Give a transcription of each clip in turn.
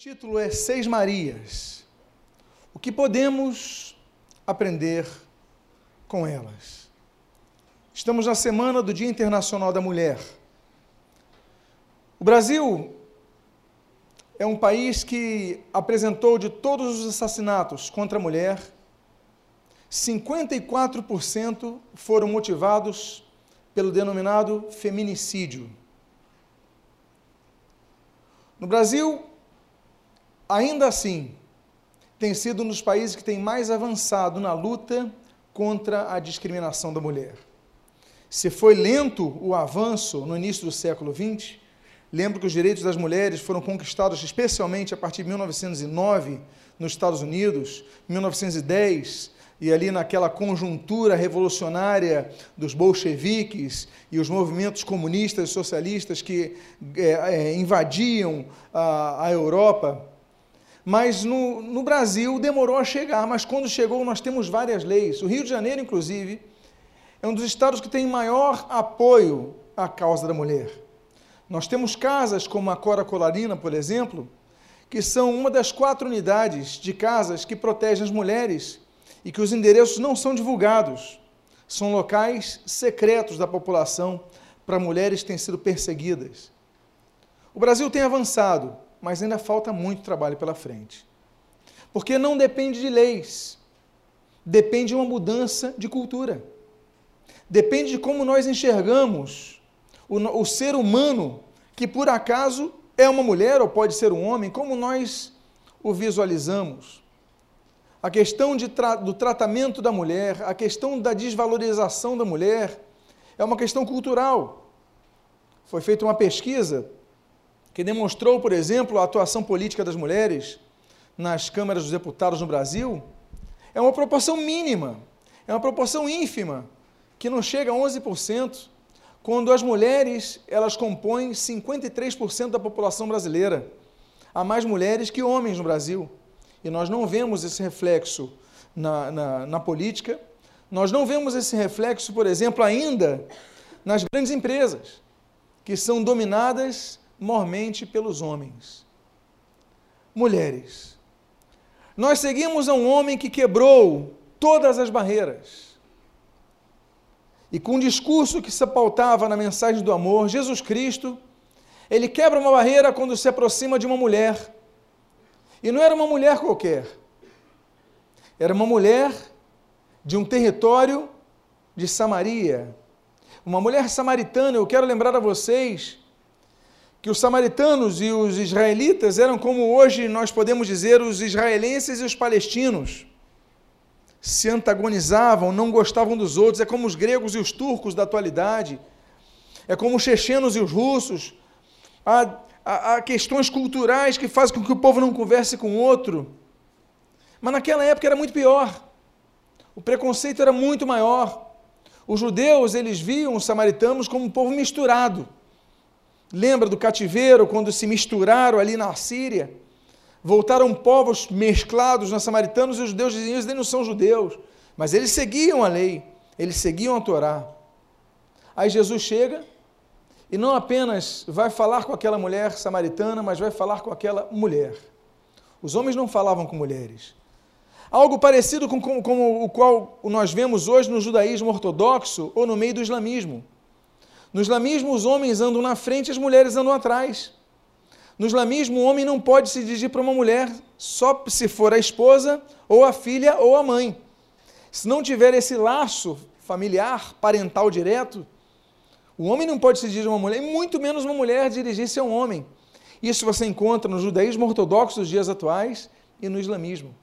título é Seis Marias. O que podemos aprender com elas? Estamos na semana do Dia Internacional da Mulher. O Brasil é um país que apresentou de todos os assassinatos contra a mulher, 54% foram motivados pelo denominado feminicídio. No Brasil, ainda assim, tem sido um dos países que tem mais avançado na luta contra a discriminação da mulher. Se foi lento o avanço no início do século XX, lembro que os direitos das mulheres foram conquistados especialmente a partir de 1909 nos Estados Unidos, 1910 e ali naquela conjuntura revolucionária dos bolcheviques e os movimentos comunistas e socialistas que é, é, invadiam a, a Europa, mas no, no Brasil demorou a chegar, mas quando chegou nós temos várias leis. O Rio de Janeiro, inclusive, é um dos estados que tem maior apoio à causa da mulher. Nós temos casas como a Cora Colarina, por exemplo, que são uma das quatro unidades de casas que protegem as mulheres e que os endereços não são divulgados. São locais secretos da população para mulheres que têm sido perseguidas. O Brasil tem avançado, mas ainda falta muito trabalho pela frente. Porque não depende de leis, depende de uma mudança de cultura. Depende de como nós enxergamos o, o ser humano, que por acaso é uma mulher ou pode ser um homem, como nós o visualizamos. A questão tra do tratamento da mulher, a questão da desvalorização da mulher, é uma questão cultural. Foi feita uma pesquisa que demonstrou, por exemplo, a atuação política das mulheres nas câmaras dos deputados no Brasil, é uma proporção mínima, é uma proporção ínfima, que não chega a 11%, quando as mulheres elas compõem 53% da população brasileira. Há mais mulheres que homens no Brasil. E nós não vemos esse reflexo na, na, na política, nós não vemos esse reflexo, por exemplo, ainda nas grandes empresas, que são dominadas mormente pelos homens. Mulheres, nós seguimos a um homem que quebrou todas as barreiras. E com um discurso que se pautava na mensagem do amor, Jesus Cristo, ele quebra uma barreira quando se aproxima de uma mulher. E não era uma mulher qualquer. Era uma mulher de um território de Samaria. Uma mulher samaritana, eu quero lembrar a vocês que os samaritanos e os israelitas eram como hoje nós podemos dizer os israelenses e os palestinos. Se antagonizavam, não gostavam dos outros, é como os gregos e os turcos da atualidade, é como os chechenos e os russos. Há, há, há questões culturais que fazem com que o povo não converse com o outro. Mas naquela época era muito pior. O preconceito era muito maior. Os judeus, eles viam os samaritanos como um povo misturado Lembra do cativeiro, quando se misturaram ali na Síria? Voltaram povos mesclados na samaritanos e os judeus diziam: eles não são judeus. Mas eles seguiam a lei, eles seguiam a Torá. Aí Jesus chega e não apenas vai falar com aquela mulher samaritana, mas vai falar com aquela mulher. Os homens não falavam com mulheres. Algo parecido com, com, com o qual nós vemos hoje no judaísmo ortodoxo ou no meio do islamismo. No islamismo, os homens andam na frente e as mulheres andam atrás. No islamismo, o homem não pode se dirigir para uma mulher só se for a esposa, ou a filha, ou a mãe. Se não tiver esse laço familiar, parental direto, o homem não pode se dirigir a uma mulher, e muito menos uma mulher dirigir-se a um homem. Isso você encontra no judaísmo ortodoxo dos dias atuais e no islamismo.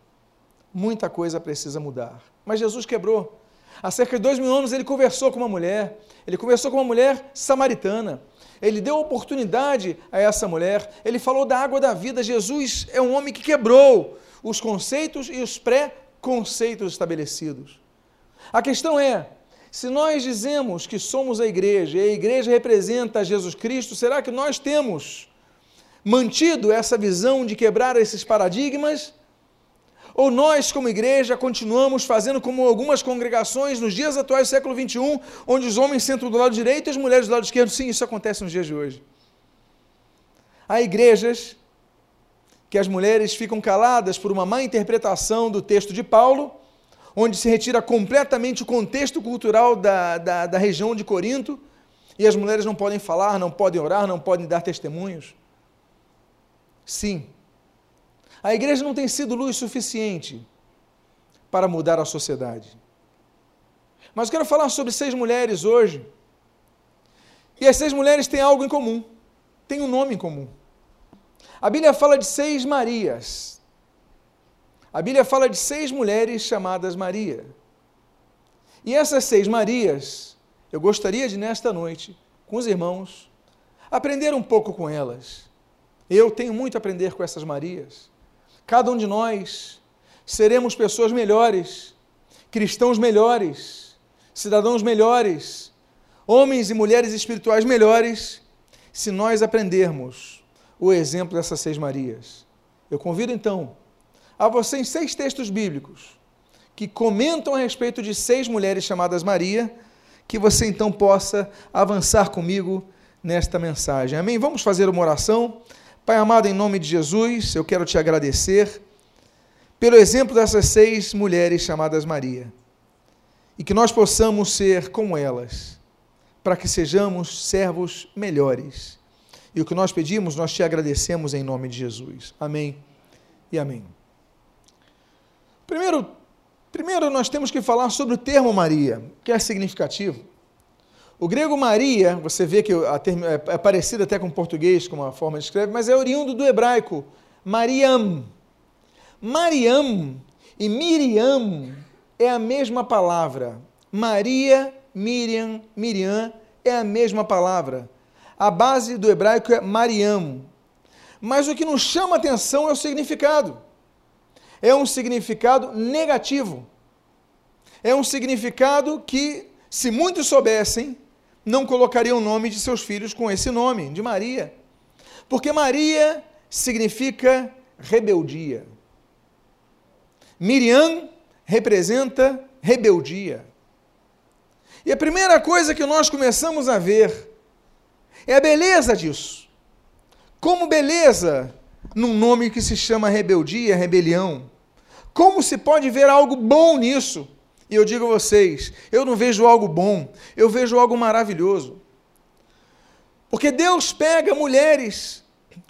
Muita coisa precisa mudar. Mas Jesus quebrou. Há cerca de dois mil anos ele conversou com uma mulher, ele conversou com uma mulher samaritana. Ele deu oportunidade a essa mulher, ele falou da água da vida. Jesus é um homem que quebrou os conceitos e os pré-conceitos estabelecidos. A questão é: se nós dizemos que somos a igreja e a igreja representa Jesus Cristo, será que nós temos mantido essa visão de quebrar esses paradigmas? Ou nós, como igreja, continuamos fazendo como algumas congregações nos dias atuais do século XXI, onde os homens sentam do lado direito e as mulheres do lado esquerdo? Sim, isso acontece nos dias de hoje. Há igrejas que as mulheres ficam caladas por uma má interpretação do texto de Paulo, onde se retira completamente o contexto cultural da, da, da região de Corinto, e as mulheres não podem falar, não podem orar, não podem dar testemunhos. Sim, a igreja não tem sido luz suficiente para mudar a sociedade. Mas eu quero falar sobre seis mulheres hoje. E as seis mulheres têm algo em comum, têm um nome em comum. A Bíblia fala de seis Marias. A Bíblia fala de seis mulheres chamadas Maria. E essas seis Marias, eu gostaria de, nesta noite, com os irmãos, aprender um pouco com elas. Eu tenho muito a aprender com essas Marias. Cada um de nós seremos pessoas melhores, cristãos melhores, cidadãos melhores, homens e mulheres espirituais melhores, se nós aprendermos o exemplo dessas seis Marias. Eu convido então a você em seis textos bíblicos que comentam a respeito de seis mulheres chamadas Maria, que você então possa avançar comigo nesta mensagem. Amém? Vamos fazer uma oração. Pai amado, em nome de Jesus, eu quero te agradecer pelo exemplo dessas seis mulheres chamadas Maria. E que nós possamos ser como elas, para que sejamos servos melhores e o que nós pedimos, nós te agradecemos em nome de Jesus. Amém e amém. Primeiro, primeiro nós temos que falar sobre o termo Maria, que é significativo. O grego Maria, você vê que a é, é parecido até com o português, como a forma de escrever, mas é oriundo do hebraico, Mariam. Mariam e Miriam é a mesma palavra. Maria, Miriam, Miriam é a mesma palavra. A base do hebraico é Mariam. Mas o que nos chama atenção é o significado. É um significado negativo. É um significado que, se muitos soubessem, não colocariam o nome de seus filhos com esse nome, de Maria. Porque Maria significa rebeldia. Miriam representa rebeldia. E a primeira coisa que nós começamos a ver é a beleza disso. Como beleza num nome que se chama rebeldia, rebelião. Como se pode ver algo bom nisso? E eu digo a vocês, eu não vejo algo bom, eu vejo algo maravilhoso. Porque Deus pega mulheres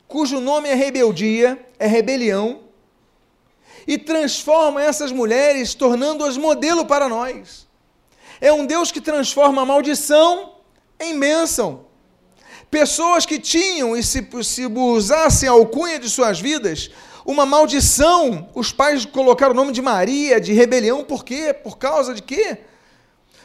cujo nome é rebeldia, é rebelião, e transforma essas mulheres, tornando-as modelo para nós. É um Deus que transforma a maldição em bênção. Pessoas que tinham, e se, se usassem a alcunha de suas vidas, uma maldição. Os pais colocaram o nome de Maria, de rebelião, por quê? Por causa de quê?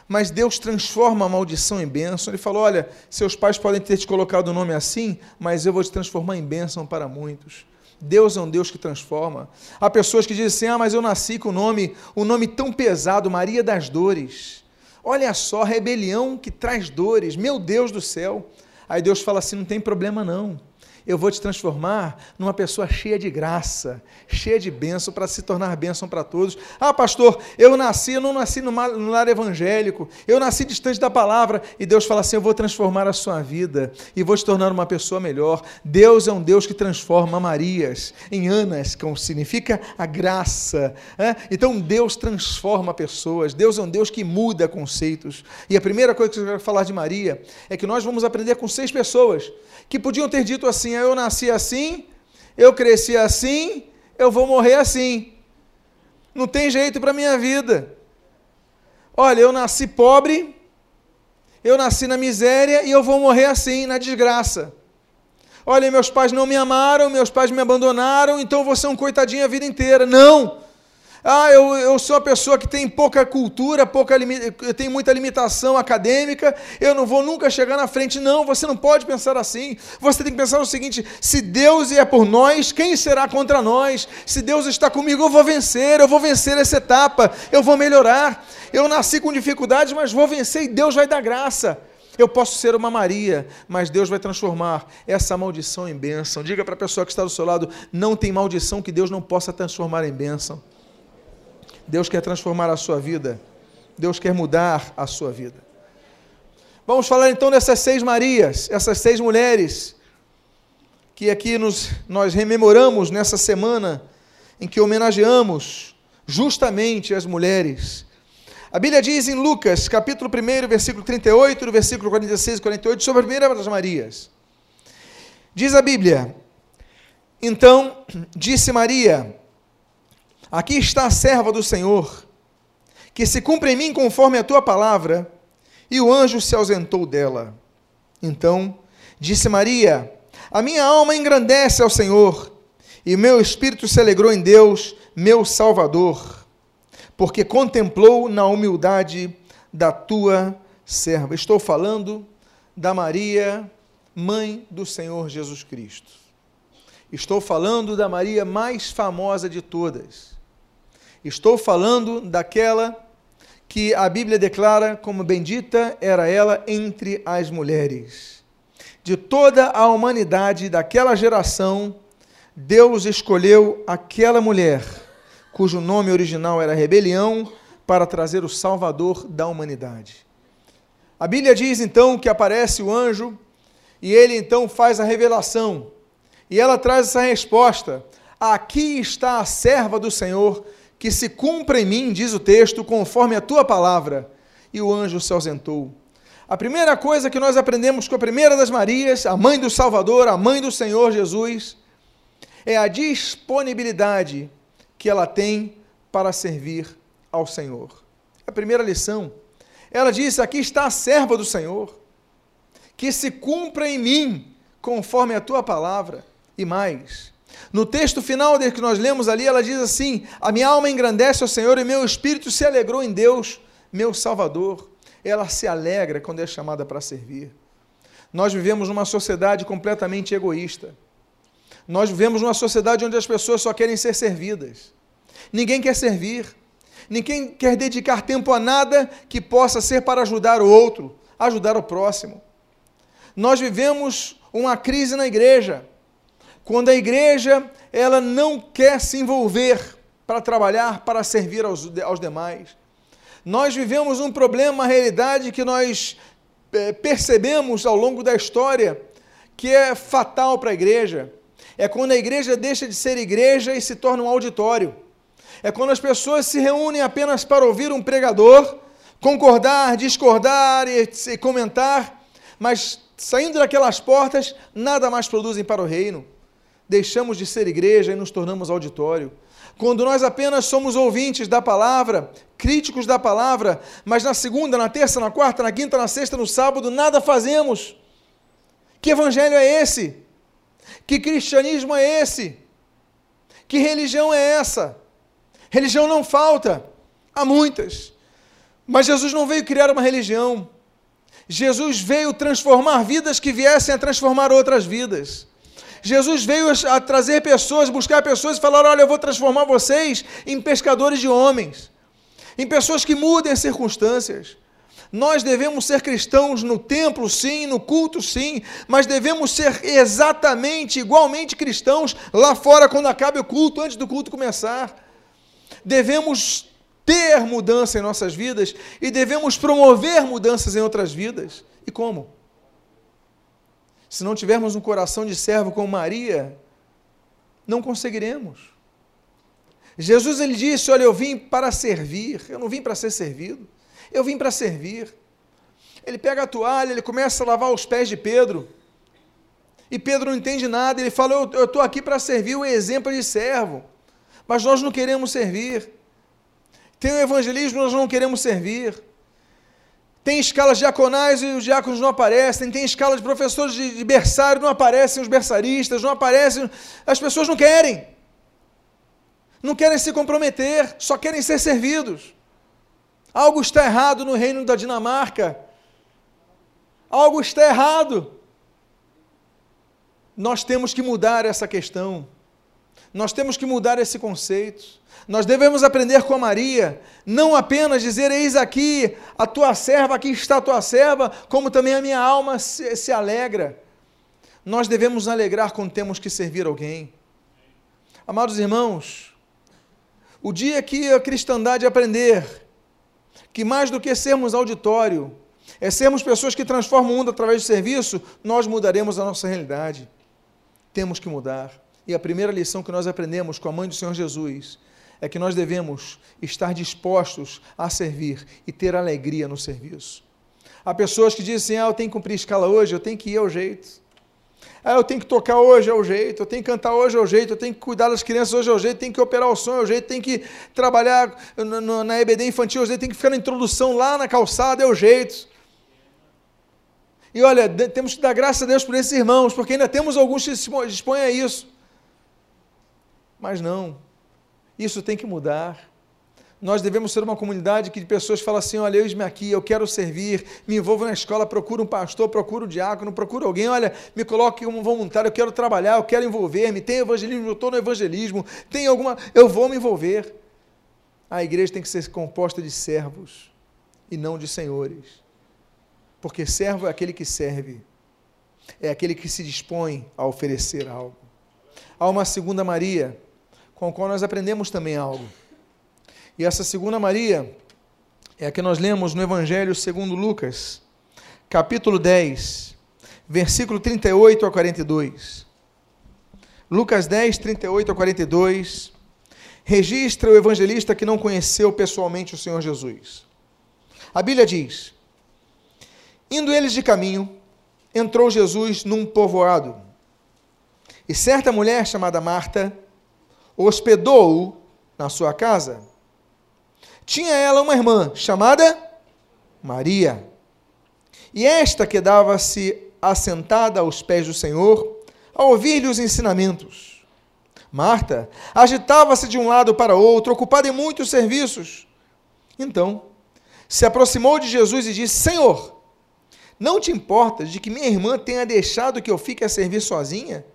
Mas Deus transforma a maldição em bênção. Ele falou: Olha, seus pais podem ter te colocado o nome assim, mas eu vou te transformar em bênção para muitos. Deus é um Deus que transforma. Há pessoas que dizem assim: Ah, mas eu nasci com o nome, um nome tão pesado, Maria das Dores. Olha só, rebelião que traz dores. Meu Deus do céu. Aí Deus fala assim: não tem problema não eu vou te transformar numa pessoa cheia de graça, cheia de bênção, para se tornar bênção para todos. Ah, pastor, eu nasci, eu não nasci no lar evangélico, eu nasci distante da palavra, e Deus fala assim: eu vou transformar a sua vida e vou te tornar uma pessoa melhor. Deus é um Deus que transforma Marias em Anas, que significa a graça. É? Então Deus transforma pessoas, Deus é um Deus que muda conceitos. E a primeira coisa que eu quero falar de Maria é que nós vamos aprender com seis pessoas que podiam ter dito assim: eu nasci assim, eu cresci assim, eu vou morrer assim. Não tem jeito para a minha vida. Olha, eu nasci pobre, eu nasci na miséria e eu vou morrer assim, na desgraça. Olha, meus pais não me amaram, meus pais me abandonaram, então eu vou ser um coitadinho a vida inteira. Não! Ah, eu, eu sou uma pessoa que tem pouca cultura, pouca eu tenho muita limitação acadêmica, eu não vou nunca chegar na frente. Não, você não pode pensar assim. Você tem que pensar o seguinte: se Deus é por nós, quem será contra nós? Se Deus está comigo, eu vou vencer, eu vou vencer essa etapa, eu vou melhorar. Eu nasci com dificuldades, mas vou vencer e Deus vai dar graça. Eu posso ser uma Maria, mas Deus vai transformar essa maldição em bênção. Diga para a pessoa que está do seu lado: não tem maldição que Deus não possa transformar em bênção. Deus quer transformar a sua vida. Deus quer mudar a sua vida. Vamos falar então dessas seis Marias, essas seis mulheres que aqui nos, nós rememoramos nessa semana em que homenageamos justamente as mulheres. A Bíblia diz em Lucas, capítulo 1, versículo 38, versículo 46 e 48, sobre a primeira das Marias. Diz a Bíblia: Então disse Maria: Aqui está a serva do Senhor, que se cumpra em mim conforme a tua palavra. E o anjo se ausentou dela. Então disse Maria: A minha alma engrandece ao Senhor, e meu espírito se alegrou em Deus, meu Salvador, porque contemplou na humildade da tua serva. Estou falando da Maria, mãe do Senhor Jesus Cristo. Estou falando da Maria mais famosa de todas. Estou falando daquela que a Bíblia declara como bendita era ela entre as mulheres. De toda a humanidade daquela geração, Deus escolheu aquela mulher, cujo nome original era rebelião, para trazer o Salvador da humanidade. A Bíblia diz então que aparece o anjo e ele então faz a revelação. E ela traz essa resposta: Aqui está a serva do Senhor que se cumpra em mim, diz o texto, conforme a tua palavra. E o anjo se ausentou. A primeira coisa que nós aprendemos com a primeira das Marias, a mãe do Salvador, a mãe do Senhor Jesus, é a disponibilidade que ela tem para servir ao Senhor. A primeira lição. Ela diz: Aqui está a serva do Senhor, que se cumpra em mim, conforme a tua palavra. E mais, no texto final que nós lemos ali, ela diz assim: A minha alma engrandece ao Senhor e meu espírito se alegrou em Deus, meu Salvador. Ela se alegra quando é chamada para servir. Nós vivemos numa sociedade completamente egoísta. Nós vivemos numa sociedade onde as pessoas só querem ser servidas. Ninguém quer servir. Ninguém quer dedicar tempo a nada que possa ser para ajudar o outro, ajudar o próximo. Nós vivemos uma crise na igreja quando a igreja ela não quer se envolver para trabalhar, para servir aos, aos demais. Nós vivemos um problema, uma realidade que nós é, percebemos ao longo da história que é fatal para a igreja. É quando a igreja deixa de ser igreja e se torna um auditório. É quando as pessoas se reúnem apenas para ouvir um pregador, concordar, discordar e, e comentar, mas saindo daquelas portas, nada mais produzem para o reino deixamos de ser igreja e nos tornamos auditório. Quando nós apenas somos ouvintes da palavra, críticos da palavra, mas na segunda, na terça, na quarta, na quinta, na sexta, no sábado, nada fazemos. Que evangelho é esse? Que cristianismo é esse? Que religião é essa? Religião não falta, há muitas. Mas Jesus não veio criar uma religião. Jesus veio transformar vidas que viessem a transformar outras vidas. Jesus veio a trazer pessoas, buscar pessoas e falar: olha, eu vou transformar vocês em pescadores de homens, em pessoas que mudem as circunstâncias. Nós devemos ser cristãos no templo, sim, no culto, sim, mas devemos ser exatamente, igualmente cristãos lá fora quando acabe o culto, antes do culto começar. Devemos ter mudança em nossas vidas e devemos promover mudanças em outras vidas. E como? Se não tivermos um coração de servo como Maria, não conseguiremos. Jesus ele disse: Olha, eu vim para servir, eu não vim para ser servido, eu vim para servir. Ele pega a toalha, ele começa a lavar os pés de Pedro. E Pedro não entende nada, ele fala: Eu estou aqui para servir o exemplo de servo, mas nós não queremos servir. Tem o evangelismo, nós não queremos servir. Tem escalas diaconais e os diáconos não aparecem. Tem escala de professores de, de berçário, não aparecem os berçaristas, não aparecem. As pessoas não querem. Não querem se comprometer, só querem ser servidos. Algo está errado no reino da Dinamarca. Algo está errado. Nós temos que mudar essa questão. Nós temos que mudar esse conceito. Nós devemos aprender com Maria, não apenas dizer: Eis aqui a tua serva, aqui está a tua serva, como também a minha alma se, se alegra. Nós devemos alegrar quando temos que servir alguém. Amados irmãos, o dia que a cristandade aprender que mais do que sermos auditório, é sermos pessoas que transformam o mundo através do serviço, nós mudaremos a nossa realidade. temos que mudar. E a primeira lição que nós aprendemos com a mãe do Senhor Jesus é que nós devemos estar dispostos a servir e ter alegria no serviço. Há pessoas que dizem ah, eu tenho que cumprir escala hoje, eu tenho que ir ao jeito. Ah, eu tenho que tocar hoje é o jeito, eu tenho que cantar hoje é o jeito, eu tenho que cuidar das crianças hoje é o jeito, tenho que operar o som é o jeito, tenho que trabalhar na EBD infantil é o jeito, tenho que ficar na introdução lá na calçada é o jeito. E olha, temos que dar graças a Deus por esses irmãos, porque ainda temos alguns que se dispõem a isso. Mas não, isso tem que mudar nós devemos ser uma comunidade que de pessoas falam assim: olha, eis-me aqui, eu quero servir, me envolvo na escola, procuro um pastor, procuro um diácono, procuro alguém, olha, me coloque como voluntário, eu quero trabalhar, eu quero envolver-me, tem evangelismo, eu estou no evangelismo, tem alguma. Eu vou me envolver. A igreja tem que ser composta de servos e não de senhores. Porque servo é aquele que serve, é aquele que se dispõe a oferecer algo. Há uma segunda Maria, com a qual nós aprendemos também algo. E essa segunda Maria é a que nós lemos no Evangelho segundo Lucas, capítulo 10, versículo 38 a 42. Lucas 10, 38 a 42, registra o evangelista que não conheceu pessoalmente o Senhor Jesus. A Bíblia diz: Indo eles de caminho, entrou Jesus num povoado. E certa mulher chamada Marta hospedou-o na sua casa. Tinha ela uma irmã chamada Maria. E esta quedava-se assentada aos pés do Senhor, a ouvir-lhe os ensinamentos. Marta agitava-se de um lado para outro, ocupada em muitos serviços. Então, se aproximou de Jesus e disse: Senhor, não te importas de que minha irmã tenha deixado que eu fique a servir sozinha?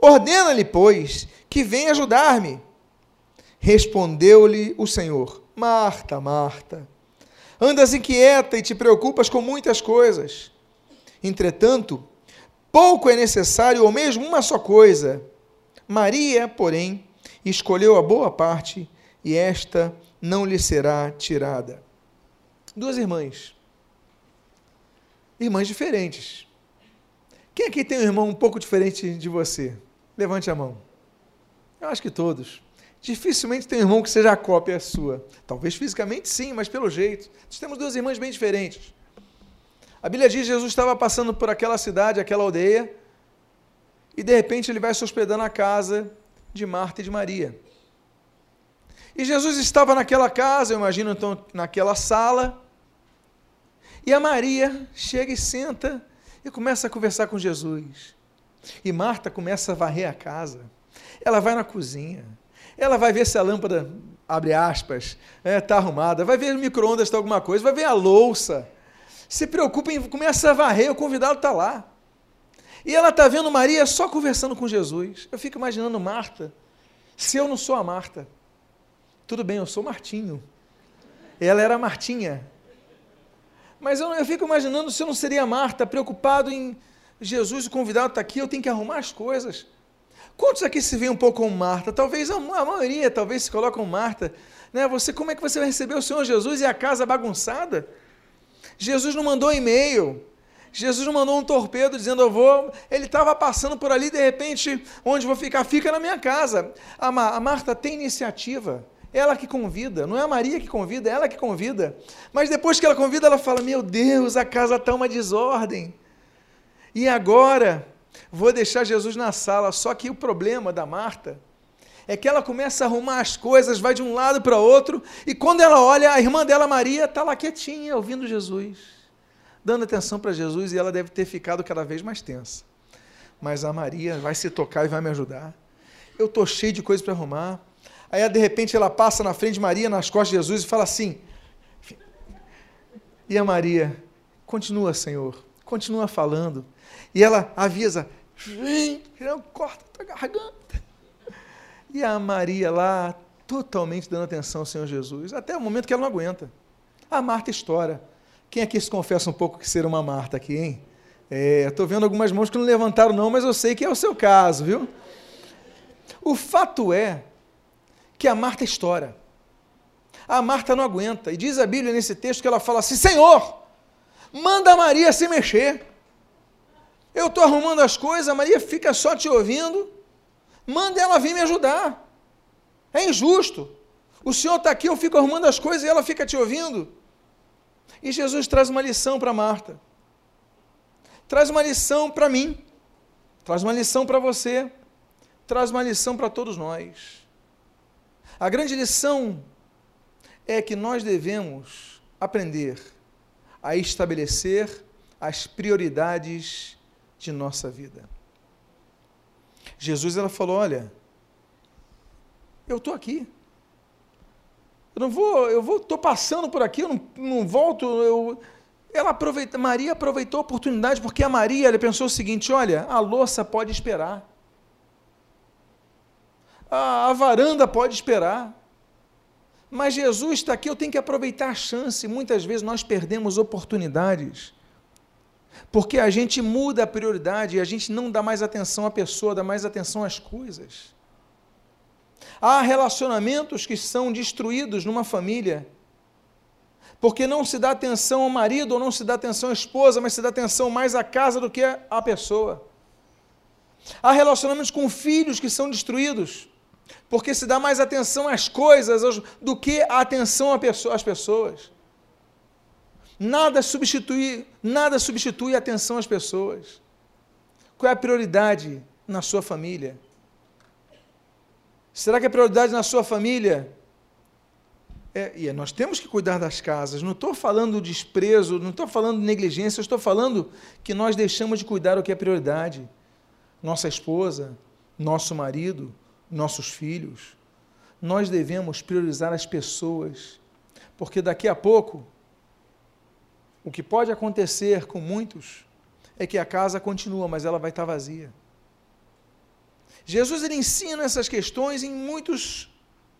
Ordena-lhe, pois, que venha ajudar-me. Respondeu-lhe o Senhor: Marta, Marta, andas inquieta e te preocupas com muitas coisas. Entretanto, pouco é necessário, ou mesmo uma só coisa. Maria, porém, escolheu a boa parte, e esta não lhe será tirada. Duas irmãs. Irmãs diferentes. Quem aqui tem um irmão um pouco diferente de você? Levante a mão. Eu acho que todos. Dificilmente tem um irmão que seja a cópia sua. Talvez fisicamente sim, mas pelo jeito. Nós temos duas irmãs bem diferentes. A Bíblia diz que Jesus estava passando por aquela cidade, aquela aldeia, e de repente ele vai se hospedar na casa de Marta e de Maria. E Jesus estava naquela casa, eu imagino então naquela sala, e a Maria chega e senta e começa a conversar com Jesus. E Marta começa a varrer a casa. Ela vai na cozinha ela vai ver se a lâmpada, abre aspas, está é, tá arrumada, vai ver o micro-ondas está alguma coisa, vai ver a louça. Se preocupa em começa a varrer, o convidado está lá. E ela está vendo Maria só conversando com Jesus. Eu fico imaginando Marta. Se eu não sou a Marta, tudo bem, eu sou Martinho. Ela era a Martinha. Mas eu, eu fico imaginando se eu não seria a Marta, preocupado em Jesus, o convidado está aqui, eu tenho que arrumar as coisas. Quantos aqui se vê um pouco como Marta? Talvez a, maioria, talvez se coloca como Marta. Né? Você, como é que você vai receber o Senhor Jesus e a casa bagunçada? Jesus não mandou e-mail. Jesus não mandou um torpedo dizendo eu vou. Ele estava passando por ali, de repente, onde vou ficar? Fica na minha casa. A, a Marta tem iniciativa. Ela que convida, não é a Maria que convida, é ela que convida. Mas depois que ela convida, ela fala: Meu Deus, a casa está uma desordem. E agora? vou deixar Jesus na sala. Só que o problema da Marta é que ela começa a arrumar as coisas, vai de um lado para outro, e quando ela olha, a irmã dela, Maria, está lá quietinha, ouvindo Jesus, dando atenção para Jesus, e ela deve ter ficado cada vez mais tensa. Mas a Maria vai se tocar e vai me ajudar. Eu estou cheio de coisas para arrumar. Aí, de repente, ela passa na frente de Maria, nas costas de Jesus, e fala assim. E a Maria, continua, Senhor, continua falando. E ela avisa: vem, não corta tua garganta. E a Maria lá, totalmente dando atenção ao Senhor Jesus, até o momento que ela não aguenta. A Marta estoura. Quem aqui se confessa um pouco que ser uma Marta aqui, hein? É, estou vendo algumas mãos que não levantaram, não, mas eu sei que é o seu caso, viu? O fato é que a Marta estoura. A Marta não aguenta. E diz a Bíblia nesse texto que ela fala assim: Senhor, manda a Maria se mexer. Eu estou arrumando as coisas, a Maria fica só te ouvindo. Manda ela vir me ajudar. É injusto. O Senhor está aqui, eu fico arrumando as coisas e ela fica te ouvindo. E Jesus traz uma lição para Marta. Traz uma lição para mim. Traz uma lição para você. Traz uma lição para todos nós. A grande lição é que nós devemos aprender a estabelecer as prioridades de nossa vida. Jesus ela falou: "Olha, eu estou aqui. Eu não vou, eu vou, estou passando por aqui, eu não, não volto. Eu, ela aproveita, Maria aproveitou a oportunidade porque a Maria ela pensou o seguinte: olha, a louça pode esperar, a, a varanda pode esperar. Mas Jesus está aqui, eu tenho que aproveitar a chance. Muitas vezes nós perdemos oportunidades porque a gente muda a prioridade e a gente não dá mais atenção à pessoa, dá mais atenção às coisas. Há relacionamentos que são destruídos numa família porque não se dá atenção ao marido ou não se dá atenção à esposa, mas se dá atenção mais à casa do que à pessoa. Há relacionamentos com filhos que são destruídos porque se dá mais atenção às coisas do que a atenção às pessoas. Nada substitui, nada substitui a atenção às pessoas. Qual é a prioridade na sua família? Será que a prioridade na sua família é, e nós temos que cuidar das casas. Não estou falando desprezo, não estou falando negligência, estou falando que nós deixamos de cuidar o que é prioridade. Nossa esposa, nosso marido, nossos filhos. Nós devemos priorizar as pessoas, porque daqui a pouco o que pode acontecer com muitos é que a casa continua, mas ela vai estar vazia. Jesus ele ensina essas questões em muitos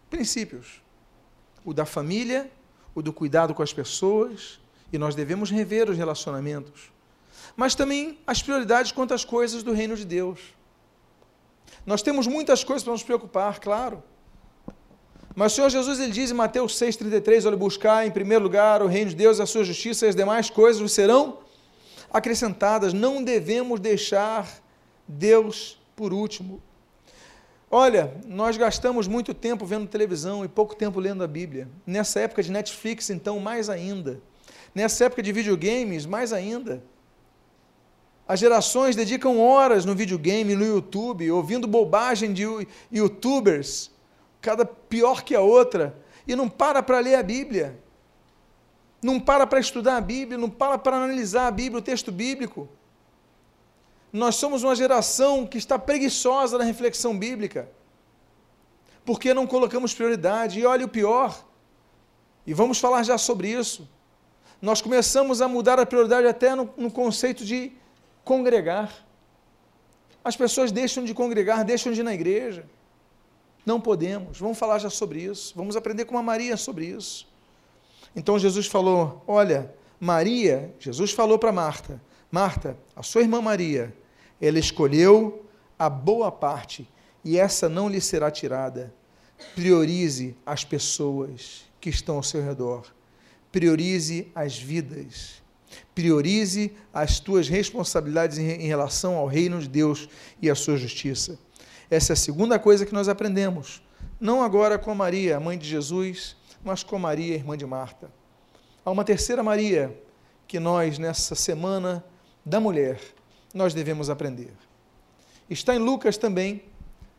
princípios. O da família, o do cuidado com as pessoas, e nós devemos rever os relacionamentos. Mas também as prioridades quanto às coisas do reino de Deus. Nós temos muitas coisas para nos preocupar, claro. Mas o Senhor Jesus ele diz em Mateus 6,33: Olha, buscar em primeiro lugar o reino de Deus, a sua justiça e as demais coisas serão acrescentadas. Não devemos deixar Deus por último. Olha, nós gastamos muito tempo vendo televisão e pouco tempo lendo a Bíblia. Nessa época de Netflix, então, mais ainda. Nessa época de videogames, mais ainda. As gerações dedicam horas no videogame, no YouTube, ouvindo bobagem de youtubers cada pior que a outra, e não para para ler a Bíblia, não para para estudar a Bíblia, não para para analisar a Bíblia, o texto bíblico. Nós somos uma geração que está preguiçosa na reflexão bíblica, porque não colocamos prioridade. E olha o pior, e vamos falar já sobre isso. Nós começamos a mudar a prioridade até no, no conceito de congregar. As pessoas deixam de congregar, deixam de ir na igreja. Não podemos. Vamos falar já sobre isso. Vamos aprender com a Maria sobre isso. Então Jesus falou: Olha, Maria, Jesus falou para Marta: Marta, a sua irmã Maria, ela escolheu a boa parte e essa não lhe será tirada. Priorize as pessoas que estão ao seu redor. Priorize as vidas. Priorize as tuas responsabilidades em relação ao reino de Deus e à sua justiça. Essa é a segunda coisa que nós aprendemos. Não agora com a Maria, a mãe de Jesus, mas com a Maria, irmã de Marta. Há uma terceira Maria que nós, nessa semana da mulher, nós devemos aprender. Está em Lucas também,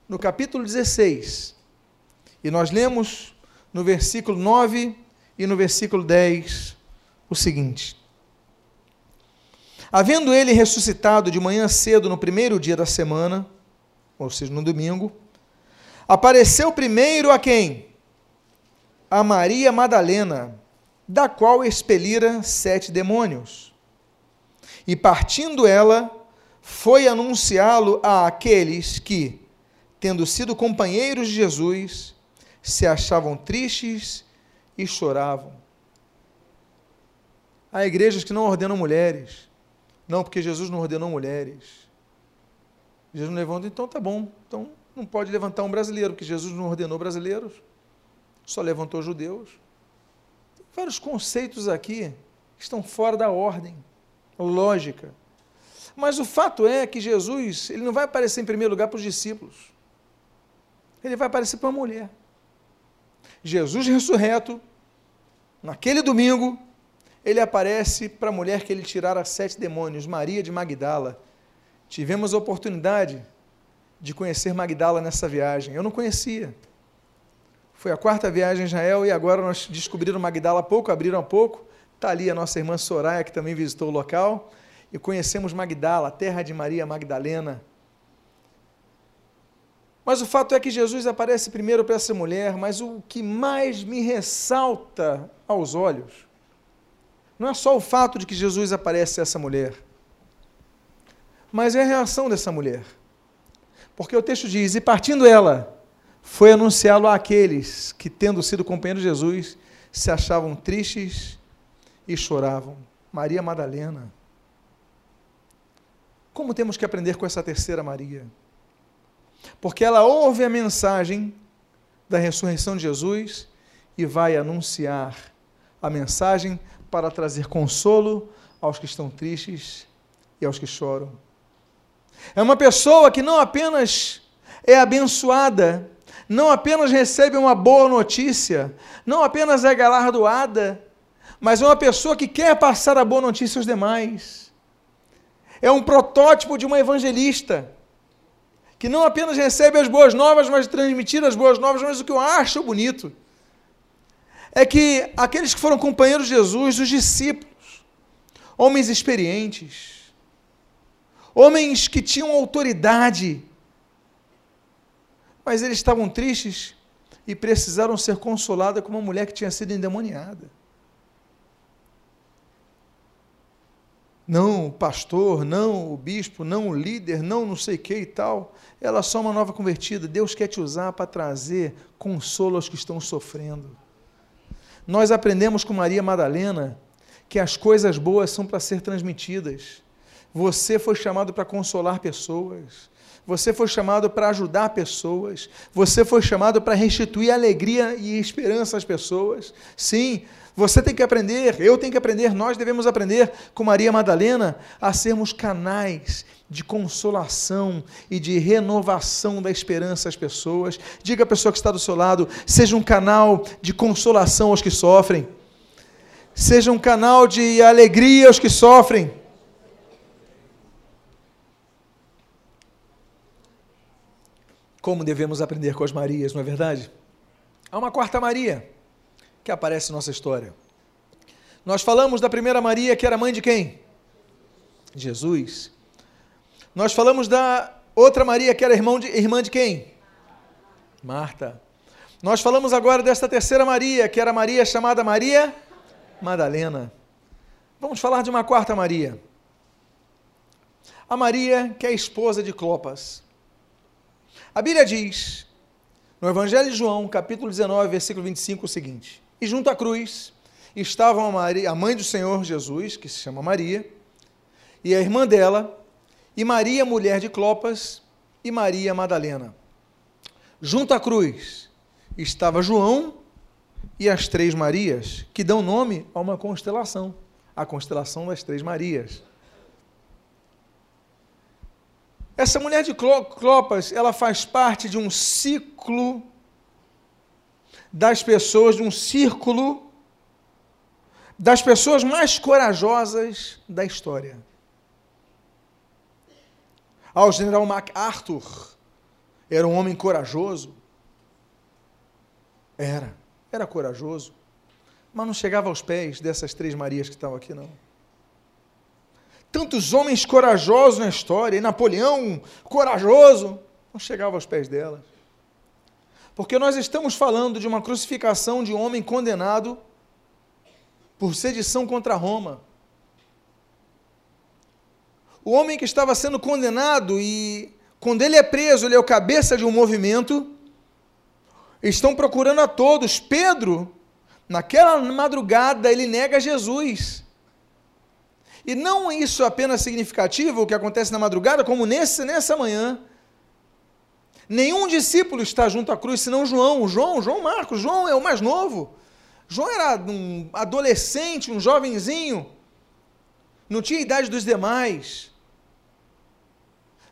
no capítulo 16. E nós lemos no versículo 9 e no versículo 10 o seguinte: Havendo ele ressuscitado de manhã cedo no primeiro dia da semana, ou seja, no domingo, apareceu primeiro a quem? A Maria Madalena, da qual expelira sete demônios. E partindo ela, foi anunciá-lo a aqueles que, tendo sido companheiros de Jesus, se achavam tristes e choravam. Há igrejas que não ordenam mulheres. Não, porque Jesus não ordenou mulheres. Jesus não levanta, então tá bom. Então não pode levantar um brasileiro, porque Jesus não ordenou brasileiros, só levantou judeus. Tem vários conceitos aqui que estão fora da ordem lógica. Mas o fato é que Jesus, ele não vai aparecer em primeiro lugar para os discípulos. Ele vai aparecer para uma mulher. Jesus ressurreto, naquele domingo, ele aparece para a mulher que ele tirara sete demônios, Maria de Magdala. Tivemos a oportunidade de conhecer Magdala nessa viagem. Eu não conhecia. Foi a quarta viagem a Israel e agora nós descobriram Magdala há pouco, abriram há pouco. Está ali a nossa irmã Soraya, que também visitou o local. E conhecemos Magdala, terra de Maria Magdalena. Mas o fato é que Jesus aparece primeiro para essa mulher, mas o que mais me ressalta aos olhos não é só o fato de que Jesus aparece a essa mulher, mas é a reação dessa mulher. Porque o texto diz: E partindo ela, foi anunciá-lo àqueles que, tendo sido companheiros de Jesus, se achavam tristes e choravam. Maria Madalena. Como temos que aprender com essa terceira Maria? porque ela ouve a mensagem da ressurreição de Jesus e vai anunciar a mensagem para trazer consolo aos que estão tristes e aos que choram. É uma pessoa que não apenas é abençoada, não apenas recebe uma boa notícia, não apenas é galardoada, mas é uma pessoa que quer passar a boa notícia aos demais. É um protótipo de uma evangelista que não apenas recebe as boas novas, mas transmitir as boas novas, mas o que eu acho bonito é que aqueles que foram companheiros de Jesus, os discípulos, homens experientes, homens que tinham autoridade, mas eles estavam tristes e precisaram ser consolados como uma mulher que tinha sido endemoniada. não o pastor, não o bispo, não o líder, não não sei que e tal. Ela é só uma nova convertida. Deus quer te usar para trazer consolo aos que estão sofrendo. Nós aprendemos com Maria Madalena que as coisas boas são para ser transmitidas. Você foi chamado para consolar pessoas. Você foi chamado para ajudar pessoas. Você foi chamado para restituir alegria e esperança às pessoas. Sim, você tem que aprender, eu tenho que aprender, nós devemos aprender com Maria Madalena a sermos canais de consolação e de renovação da esperança às pessoas. Diga à pessoa que está do seu lado, seja um canal de consolação aos que sofrem. Seja um canal de alegria aos que sofrem. Como devemos aprender com as Marias, não é verdade? Há uma quarta Maria que aparece na nossa história. Nós falamos da primeira Maria, que era mãe de quem? Jesus. Nós falamos da outra Maria, que era irmão de, irmã de quem? Marta. Nós falamos agora desta terceira Maria, que era Maria chamada Maria Madalena. Vamos falar de uma quarta Maria. A Maria, que é esposa de Clopas. A Bíblia diz, no Evangelho de João, capítulo 19, versículo 25, o seguinte: e junto à cruz estavam a, Maria, a mãe do Senhor Jesus, que se chama Maria, e a irmã dela, e Maria, mulher de Clopas, e Maria Madalena. Junto à cruz estava João e as três Marias, que dão nome a uma constelação, a constelação das três Marias. Essa mulher de Clopas, ela faz parte de um ciclo das pessoas, de um círculo das pessoas mais corajosas da história. Ah, o general MacArthur era um homem corajoso. Era, era corajoso. Mas não chegava aos pés dessas três Marias que estavam aqui, não. Tantos homens corajosos na história, e Napoleão corajoso, não chegava aos pés delas. Porque nós estamos falando de uma crucificação de um homem condenado por sedição contra Roma. O homem que estava sendo condenado e quando ele é preso, ele é o cabeça de um movimento. Estão procurando a todos. Pedro, naquela madrugada, ele nega Jesus. E não isso apenas significativo, o que acontece na madrugada, como nesse, nessa manhã. Nenhum discípulo está junto à cruz, senão João. João, João Marcos, João é o mais novo. João era um adolescente, um jovenzinho. Não tinha idade dos demais.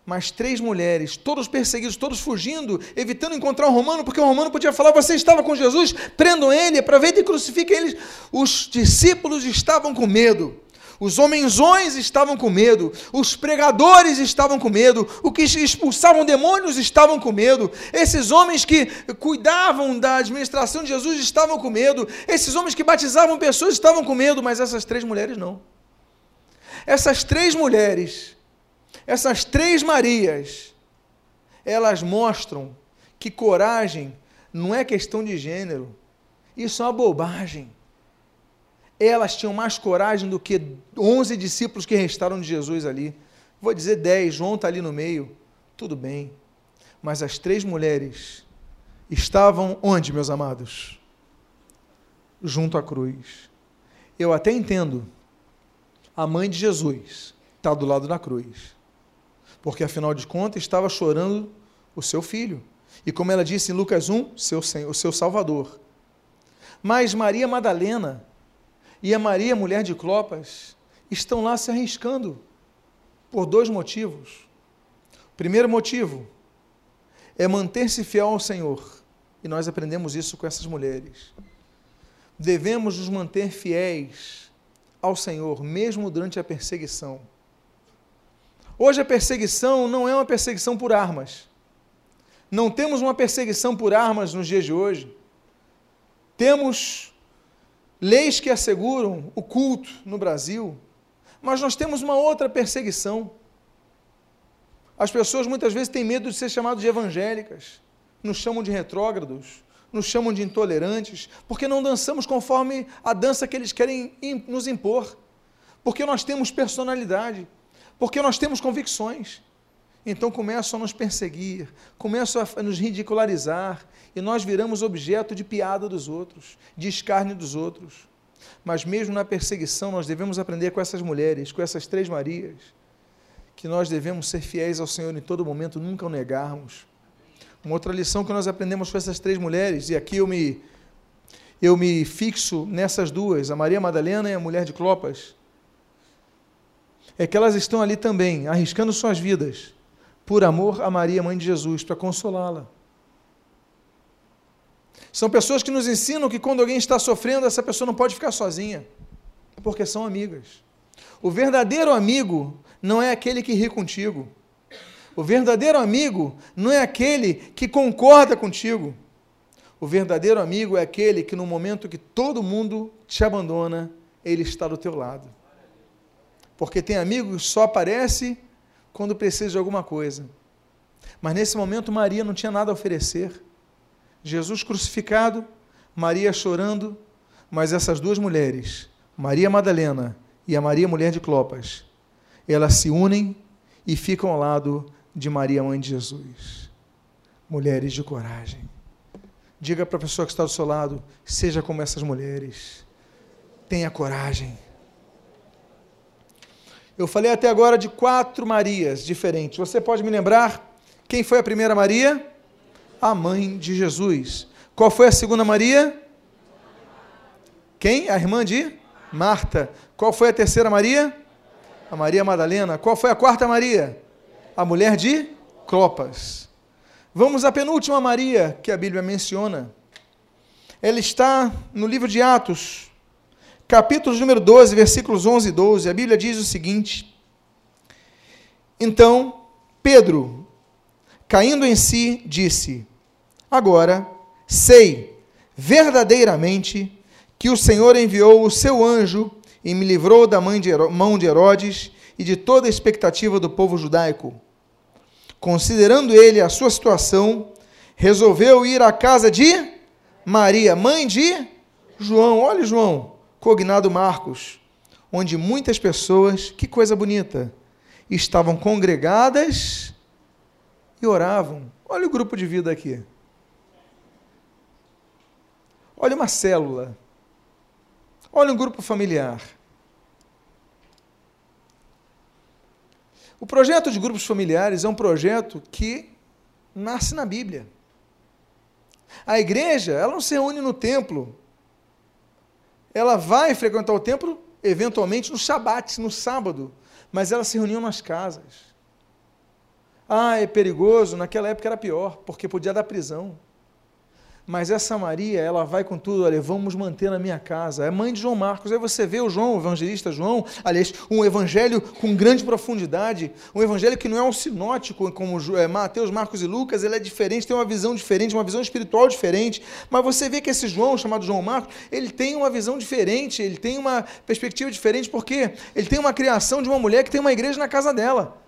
mas três mulheres, todos perseguidos, todos fugindo, evitando encontrar o romano, porque o romano podia falar: Você estava com Jesus, prendam ele, ver e crucifiquem eles. Os discípulos estavam com medo. Os homenzões estavam com medo, os pregadores estavam com medo, os que expulsavam demônios estavam com medo, esses homens que cuidavam da administração de Jesus estavam com medo, esses homens que batizavam pessoas estavam com medo, mas essas três mulheres não. Essas três mulheres, essas três Marias, elas mostram que coragem não é questão de gênero, isso é uma bobagem elas tinham mais coragem do que 11 discípulos que restaram de Jesus ali. Vou dizer 10, João está ali no meio. Tudo bem. Mas as três mulheres estavam onde, meus amados? Junto à cruz. Eu até entendo. A mãe de Jesus está do lado da cruz. Porque, afinal de contas, estava chorando o seu filho. E como ela disse em Lucas 1, seu, o seu Salvador. Mas Maria Madalena e a Maria, mulher de Clopas, estão lá se arriscando por dois motivos. Primeiro motivo é manter-se fiel ao Senhor, e nós aprendemos isso com essas mulheres. Devemos nos manter fiéis ao Senhor, mesmo durante a perseguição. Hoje a perseguição não é uma perseguição por armas. Não temos uma perseguição por armas nos dias de hoje. Temos leis que asseguram o culto no Brasil, mas nós temos uma outra perseguição. As pessoas muitas vezes têm medo de ser chamadas de evangélicas, nos chamam de retrógrados, nos chamam de intolerantes, porque não dançamos conforme a dança que eles querem nos impor, porque nós temos personalidade, porque nós temos convicções. Então começam a nos perseguir, começam a nos ridicularizar, e nós viramos objeto de piada dos outros, de escárnio dos outros. Mas mesmo na perseguição, nós devemos aprender com essas mulheres, com essas três Marias, que nós devemos ser fiéis ao Senhor em todo momento, nunca o negarmos. Uma outra lição que nós aprendemos com essas três mulheres, e aqui eu me, eu me fixo nessas duas, a Maria Madalena e a mulher de Clopas, é que elas estão ali também, arriscando suas vidas, por amor a Maria, mãe de Jesus, para consolá-la. São pessoas que nos ensinam que quando alguém está sofrendo, essa pessoa não pode ficar sozinha, porque são amigas. O verdadeiro amigo não é aquele que ri contigo. O verdadeiro amigo não é aquele que concorda contigo. O verdadeiro amigo é aquele que no momento que todo mundo te abandona, ele está do teu lado. Porque tem amigo que só aparece quando precisa de alguma coisa. Mas nesse momento Maria não tinha nada a oferecer. Jesus crucificado, Maria chorando, mas essas duas mulheres, Maria Madalena e a Maria mulher de Clopas, elas se unem e ficam ao lado de Maria mãe de Jesus. Mulheres de coragem. Diga para a pessoa que está do seu lado, seja como essas mulheres. Tenha coragem. Eu falei até agora de quatro Marias diferentes. Você pode me lembrar quem foi a primeira Maria? A mãe de Jesus. Qual foi a segunda Maria? Quem? A irmã de Marta. Qual foi a terceira Maria? A Maria Madalena. Qual foi a quarta Maria? A mulher de Clopas. Vamos à penúltima Maria que a Bíblia menciona. Ela está no livro de Atos, capítulo número 12, versículos 11 e 12, a Bíblia diz o seguinte: Então, Pedro, caindo em si, disse: Agora sei verdadeiramente que o Senhor enviou o seu anjo e me livrou da mão de Herodes e de toda a expectativa do povo judaico. Considerando ele a sua situação, resolveu ir à casa de Maria, mãe de João. Olha, João, cognado Marcos, onde muitas pessoas, que coisa bonita, estavam congregadas e oravam. Olha o grupo de vida aqui. Olha uma célula. Olha um grupo familiar. O projeto de grupos familiares é um projeto que nasce na Bíblia. A igreja, ela não se reúne no templo ela vai frequentar o templo eventualmente no Shabat, no sábado, mas elas se reuniam nas casas. Ah, é perigoso. Naquela época era pior, porque podia dar prisão. Mas essa Maria, ela vai com tudo, olha, vamos manter na minha casa. É mãe de João Marcos. Aí você vê o João, o evangelista João, aliás, um evangelho com grande profundidade, um evangelho que não é um sinótico como é, Mateus, Marcos e Lucas, ele é diferente, tem uma visão diferente, uma visão espiritual diferente. Mas você vê que esse João, chamado João Marcos, ele tem uma visão diferente, ele tem uma perspectiva diferente, porque ele tem uma criação de uma mulher que tem uma igreja na casa dela.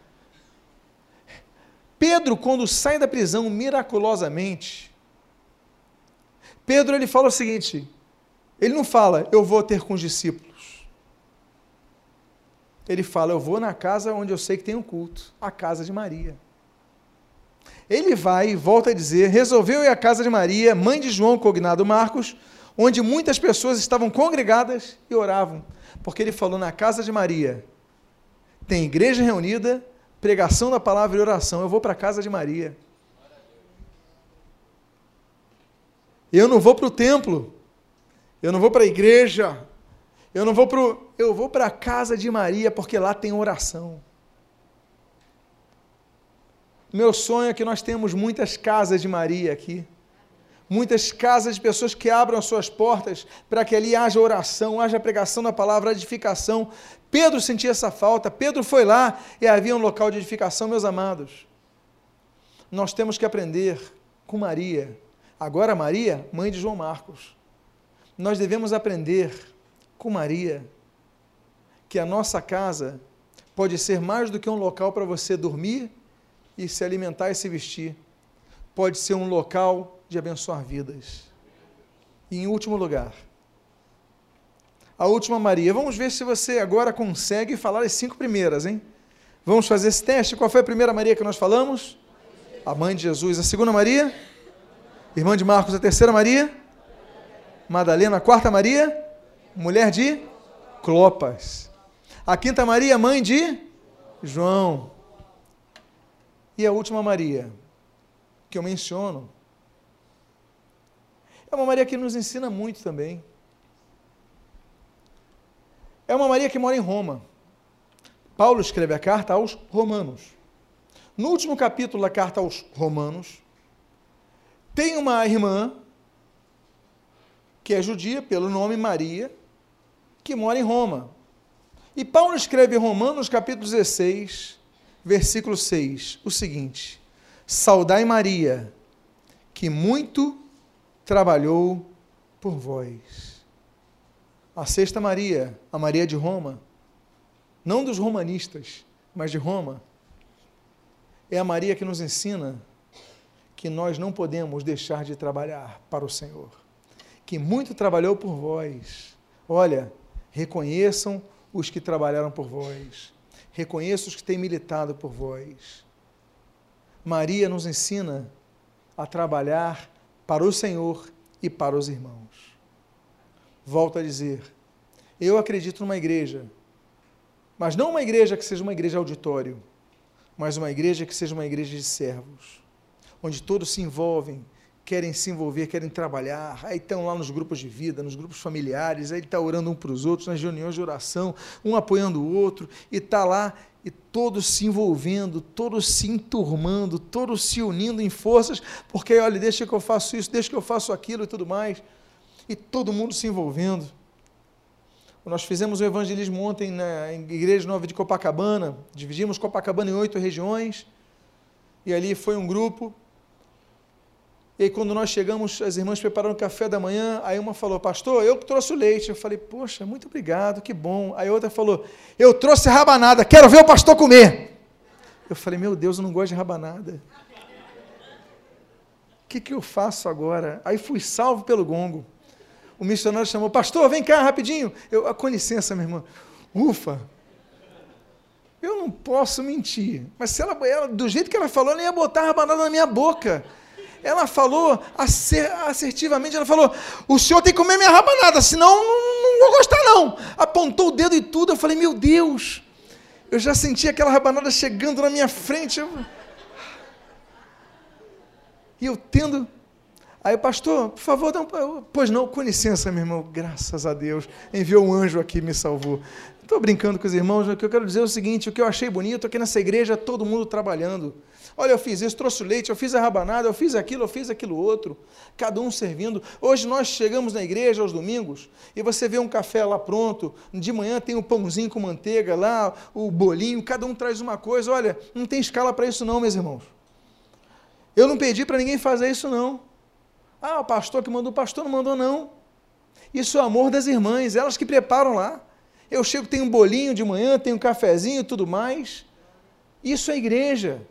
Pedro, quando sai da prisão miraculosamente, Pedro ele fala o seguinte: ele não fala, eu vou ter com os discípulos. Ele fala, eu vou na casa onde eu sei que tem um culto, a casa de Maria. Ele vai e volta a dizer: resolveu ir à casa de Maria, mãe de João cognado Marcos, onde muitas pessoas estavam congregadas e oravam. Porque ele falou: na casa de Maria tem igreja reunida, pregação da palavra e oração. Eu vou para a casa de Maria. Eu não vou para o templo. Eu não vou para a igreja. Eu não vou para eu vou para a casa de Maria porque lá tem oração. Meu sonho é que nós temos muitas casas de Maria aqui. Muitas casas de pessoas que abram as suas portas para que ali haja oração, haja pregação da palavra, edificação. Pedro sentia essa falta. Pedro foi lá e havia um local de edificação, meus amados. Nós temos que aprender com Maria Agora, Maria, mãe de João Marcos. Nós devemos aprender com Maria que a nossa casa pode ser mais do que um local para você dormir e se alimentar e se vestir. Pode ser um local de abençoar vidas. E em último lugar, a última Maria. Vamos ver se você agora consegue falar as cinco primeiras, hein? Vamos fazer esse teste. Qual foi a primeira Maria que nós falamos? A mãe de Jesus. A segunda Maria? Irmã de Marcos, a terceira Maria? Madalena, a quarta Maria? Mulher de Clopas. A quinta Maria, mãe de João. E a última Maria, que eu menciono, é uma Maria que nos ensina muito também. É uma Maria que mora em Roma. Paulo escreve a carta aos Romanos. No último capítulo da carta aos Romanos, tem uma irmã, que é judia, pelo nome Maria, que mora em Roma. E Paulo escreve em Romanos capítulo 16, versículo 6, o seguinte: Saudai Maria, que muito trabalhou por vós. A sexta Maria, a Maria de Roma, não dos romanistas, mas de Roma, é a Maria que nos ensina que nós não podemos deixar de trabalhar para o Senhor, que muito trabalhou por vós. Olha, reconheçam os que trabalharam por vós, reconheçam os que têm militado por vós. Maria nos ensina a trabalhar para o Senhor e para os irmãos. Volto a dizer, eu acredito numa igreja, mas não uma igreja que seja uma igreja auditório, mas uma igreja que seja uma igreja de servos onde todos se envolvem, querem se envolver, querem trabalhar, aí estão lá nos grupos de vida, nos grupos familiares, aí está orando um para os outros, nas reuniões de oração, um apoiando o outro, e está lá, e todos se envolvendo, todos se enturmando, todos se unindo em forças, porque, olha, deixa que eu faço isso, deixa que eu faço aquilo e tudo mais, e todo mundo se envolvendo. Nós fizemos o evangelismo ontem na Igreja Nova de Copacabana, dividimos Copacabana em oito regiões, e ali foi um grupo, e aí, quando nós chegamos, as irmãs prepararam o café da manhã, aí uma falou, pastor, eu trouxe o leite. Eu falei, poxa, muito obrigado, que bom. Aí outra falou, eu trouxe rabanada, quero ver o pastor comer. Eu falei, meu Deus, eu não gosto de rabanada. O que, que eu faço agora? Aí fui salvo pelo gongo. O missionário chamou, pastor, vem cá rapidinho. Eu, ah, com licença, minha irmã. Ufa, eu não posso mentir. Mas se ela, ela, do jeito que ela falou, ela ia botar a rabanada na minha boca ela falou assertivamente, ela falou, o senhor tem que comer minha rabanada, senão não, vou gostar não. Apontou o dedo e tudo, eu falei, meu Deus, eu já senti aquela rabanada chegando na minha frente. E eu tendo... Aí, pastor, por favor, não, pois não, com licença, meu irmão, graças a Deus, enviou um anjo aqui e me salvou. Estou brincando com os irmãos, o que eu quero dizer é o seguinte: o que eu achei bonito aqui nessa igreja, todo mundo trabalhando Olha, eu fiz isso, trouxe leite, eu fiz a rabanada, eu fiz aquilo, eu fiz aquilo outro. Cada um servindo. Hoje nós chegamos na igreja aos domingos e você vê um café lá pronto. De manhã tem o um pãozinho com manteiga lá, o bolinho, cada um traz uma coisa. Olha, não tem escala para isso não, meus irmãos. Eu não pedi para ninguém fazer isso não. Ah, o pastor que mandou, o pastor não mandou não. Isso é o amor das irmãs, elas que preparam lá. Eu chego, tem um bolinho de manhã, tem um cafezinho e tudo mais. Isso é igreja.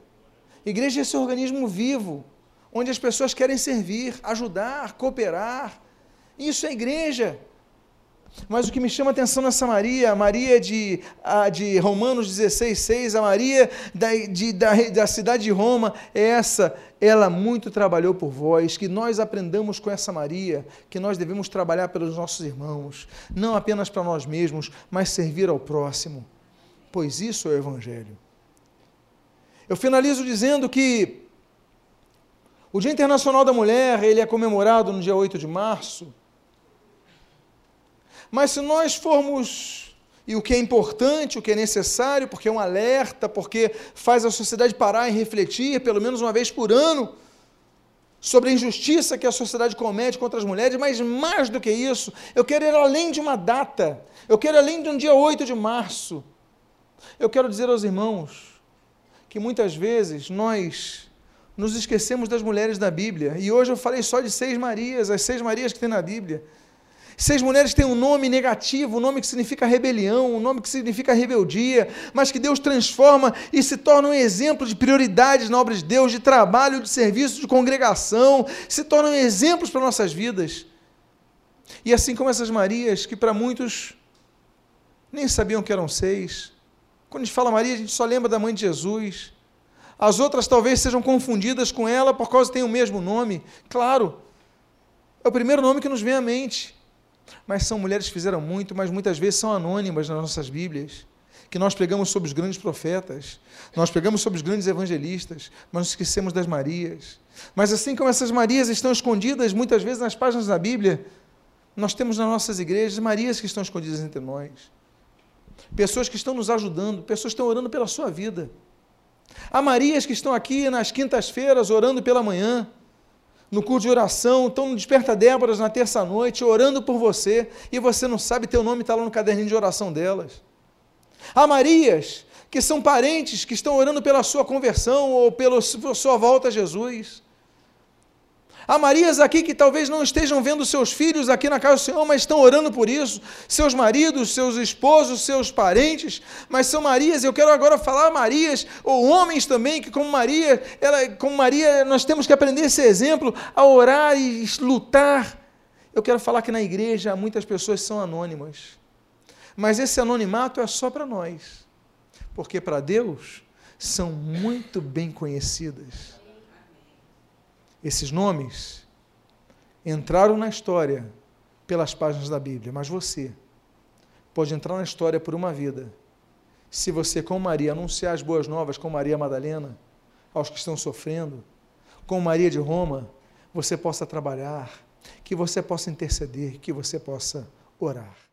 Igreja é esse organismo vivo, onde as pessoas querem servir, ajudar, cooperar. Isso é igreja. Mas o que me chama a atenção nessa Maria, a Maria de, a, de Romanos 16, 6, a Maria da, de, da, da cidade de Roma, é essa. Ela muito trabalhou por vós, que nós aprendamos com essa Maria, que nós devemos trabalhar pelos nossos irmãos, não apenas para nós mesmos, mas servir ao próximo. Pois isso é o Evangelho. Eu finalizo dizendo que o Dia Internacional da Mulher, ele é comemorado no dia 8 de março. Mas se nós formos e o que é importante, o que é necessário, porque é um alerta, porque faz a sociedade parar e refletir pelo menos uma vez por ano sobre a injustiça que a sociedade comete contra as mulheres, mas mais do que isso, eu quero ir além de uma data, eu quero ir além de um dia 8 de março. Eu quero dizer aos irmãos, que muitas vezes nós nos esquecemos das mulheres da Bíblia. E hoje eu falei só de seis Marias, as seis Marias que tem na Bíblia. Seis mulheres têm um nome negativo, um nome que significa rebelião, um nome que significa rebeldia, mas que Deus transforma e se torna um exemplo de prioridades na obra de Deus, de trabalho, de serviço, de congregação, se tornam exemplos para nossas vidas. E assim como essas Marias, que para muitos nem sabiam que eram seis, quando a gente fala Maria, a gente só lembra da mãe de Jesus. As outras talvez sejam confundidas com ela por causa que tem o mesmo nome. Claro, é o primeiro nome que nos vem à mente. Mas são mulheres que fizeram muito, mas muitas vezes são anônimas nas nossas Bíblias. Que nós pregamos sobre os grandes profetas, nós pregamos sobre os grandes evangelistas, mas nos esquecemos das Marias. Mas assim como essas Marias estão escondidas muitas vezes nas páginas da Bíblia, nós temos nas nossas igrejas Marias que estão escondidas entre nós pessoas que estão nos ajudando, pessoas que estão orando pela sua vida. Há Marias que estão aqui nas quintas-feiras orando pela manhã, no curso de oração, estão no Desperta Déboras na terça-noite, orando por você, e você não sabe, teu nome está lá no caderninho de oração delas. Há Marias que são parentes que estão orando pela sua conversão ou pela sua volta a Jesus. Há Marias aqui que talvez não estejam vendo seus filhos aqui na casa do Senhor, mas estão orando por isso, seus maridos, seus esposos, seus parentes, mas são Marias, eu quero agora falar Marias, ou homens também, que como Maria, ela, como Maria, nós temos que aprender esse exemplo a orar e lutar. Eu quero falar que na igreja muitas pessoas são anônimas. Mas esse anonimato é só para nós. Porque para Deus são muito bem conhecidas. Esses nomes entraram na história pelas páginas da Bíblia, mas você pode entrar na história por uma vida. Se você, com Maria, anunciar as boas novas com Maria Madalena aos que estão sofrendo, com Maria de Roma, você possa trabalhar, que você possa interceder, que você possa orar.